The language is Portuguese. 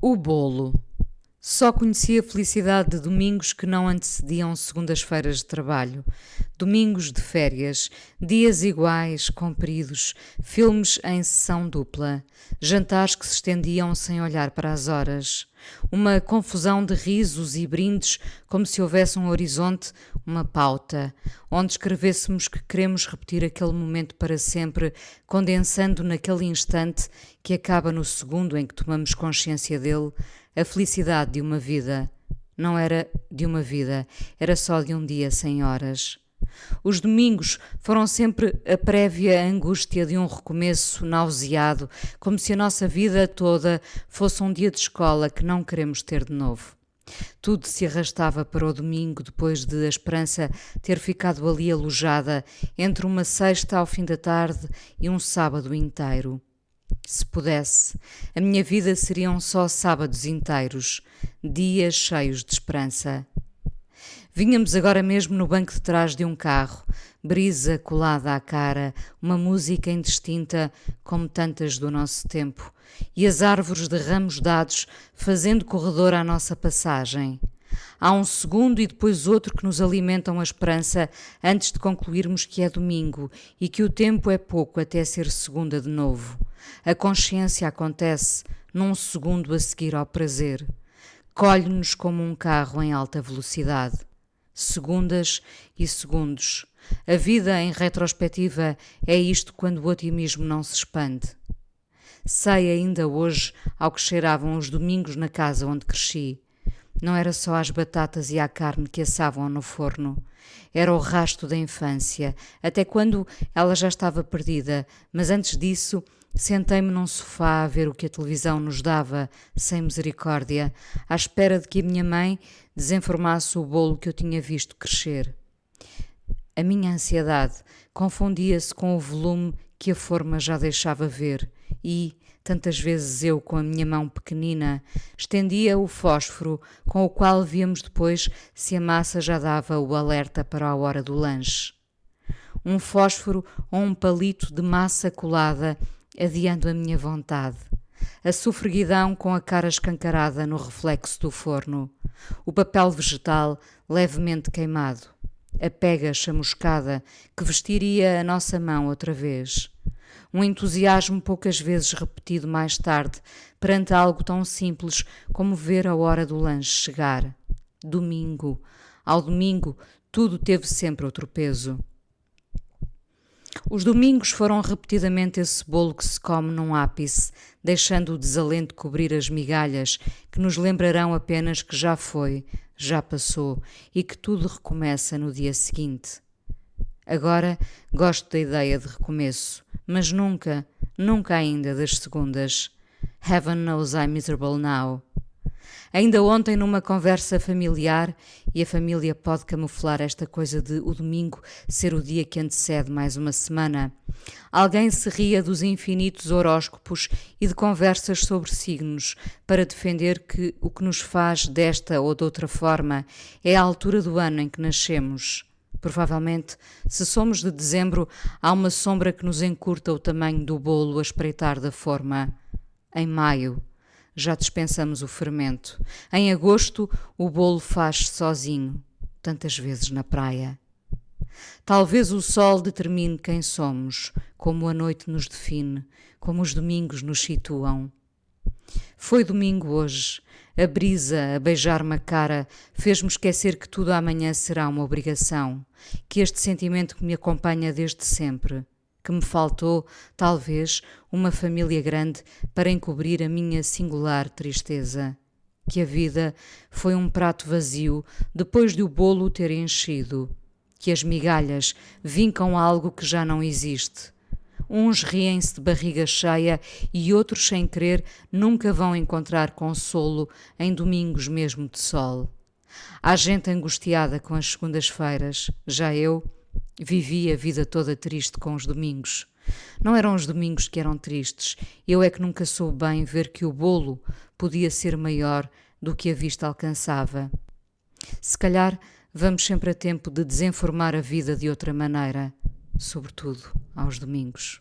O bolo. Só conhecia a felicidade de domingos que não antecediam segundas-feiras de trabalho. Domingos de férias, dias iguais, compridos, filmes em sessão dupla, jantares que se estendiam sem olhar para as horas. Uma confusão de risos e brindes, como se houvesse um horizonte, uma pauta, onde escrevêssemos que queremos repetir aquele momento para sempre, condensando naquele instante que acaba no segundo em que tomamos consciência dele a felicidade de uma vida não era de uma vida, era só de um dia sem horas. Os domingos foram sempre a prévia angústia de um recomeço nauseado, como se a nossa vida toda fosse um dia de escola que não queremos ter de novo. Tudo se arrastava para o domingo, depois de a esperança ter ficado ali alojada entre uma sexta ao fim da tarde e um sábado inteiro. Se pudesse, a minha vida seriam só sábados inteiros, dias cheios de esperança. Vínhamos agora mesmo no banco de trás de um carro, brisa colada à cara, uma música indistinta como tantas do nosso tempo, e as árvores de ramos dados fazendo corredor à nossa passagem. Há um segundo e depois outro que nos alimentam a esperança antes de concluirmos que é domingo e que o tempo é pouco até ser segunda de novo. A consciência acontece num segundo a seguir ao prazer. Colhe-nos como um carro em alta velocidade. Segundas e segundos. A vida em retrospectiva é isto quando o otimismo não se expande. Sei ainda hoje ao que cheiravam os domingos na casa onde cresci. Não era só as batatas e a carne que assavam no forno. Era o rasto da infância, até quando ela já estava perdida, mas antes disso Sentei-me num sofá a ver o que a televisão nos dava, sem misericórdia, à espera de que a minha mãe desenformasse o bolo que eu tinha visto crescer. A minha ansiedade confundia-se com o volume que a forma já deixava ver e, tantas vezes eu, com a minha mão pequenina, estendia o fósforo com o qual víamos depois se a massa já dava o alerta para a hora do lanche. Um fósforo ou um palito de massa colada adiando a minha vontade. A sofreguidão com a cara escancarada no reflexo do forno. O papel vegetal levemente queimado. A pega chamuscada que vestiria a nossa mão outra vez. Um entusiasmo poucas vezes repetido mais tarde perante algo tão simples como ver a hora do lanche chegar. Domingo. Ao domingo, tudo teve sempre outro peso. Os domingos foram repetidamente esse bolo que se come num ápice, deixando o desalento cobrir as migalhas que nos lembrarão apenas que já foi, já passou e que tudo recomeça no dia seguinte. Agora gosto da ideia de recomeço, mas nunca, nunca ainda das segundas. Heaven knows I'm miserable now. Ainda ontem, numa conversa familiar, e a família pode camuflar esta coisa de o domingo ser o dia que antecede mais uma semana. Alguém se ria dos infinitos horóscopos e de conversas sobre signos para defender que o que nos faz desta ou de outra forma é a altura do ano em que nascemos. Provavelmente, se somos de dezembro, há uma sombra que nos encurta o tamanho do bolo a espreitar da forma. Em maio, já dispensamos o fermento. Em agosto, o bolo faz sozinho, tantas vezes na praia. Talvez o sol determine quem somos, como a noite nos define, como os domingos nos situam. Foi domingo hoje. A brisa a beijar-me a cara fez-me esquecer que tudo amanhã será uma obrigação, que este sentimento que me acompanha desde sempre que me faltou, talvez, uma família grande para encobrir a minha singular tristeza. Que a vida foi um prato vazio depois de o bolo ter enchido. Que as migalhas vincam algo que já não existe. Uns riem-se de barriga cheia e outros, sem querer, nunca vão encontrar consolo em domingos mesmo de sol. Há gente angustiada com as segundas-feiras, já eu Vivi a vida toda triste com os domingos. Não eram os domingos que eram tristes, eu é que nunca soube bem ver que o bolo podia ser maior do que a vista alcançava. Se calhar vamos sempre a tempo de desenformar a vida de outra maneira, sobretudo aos domingos.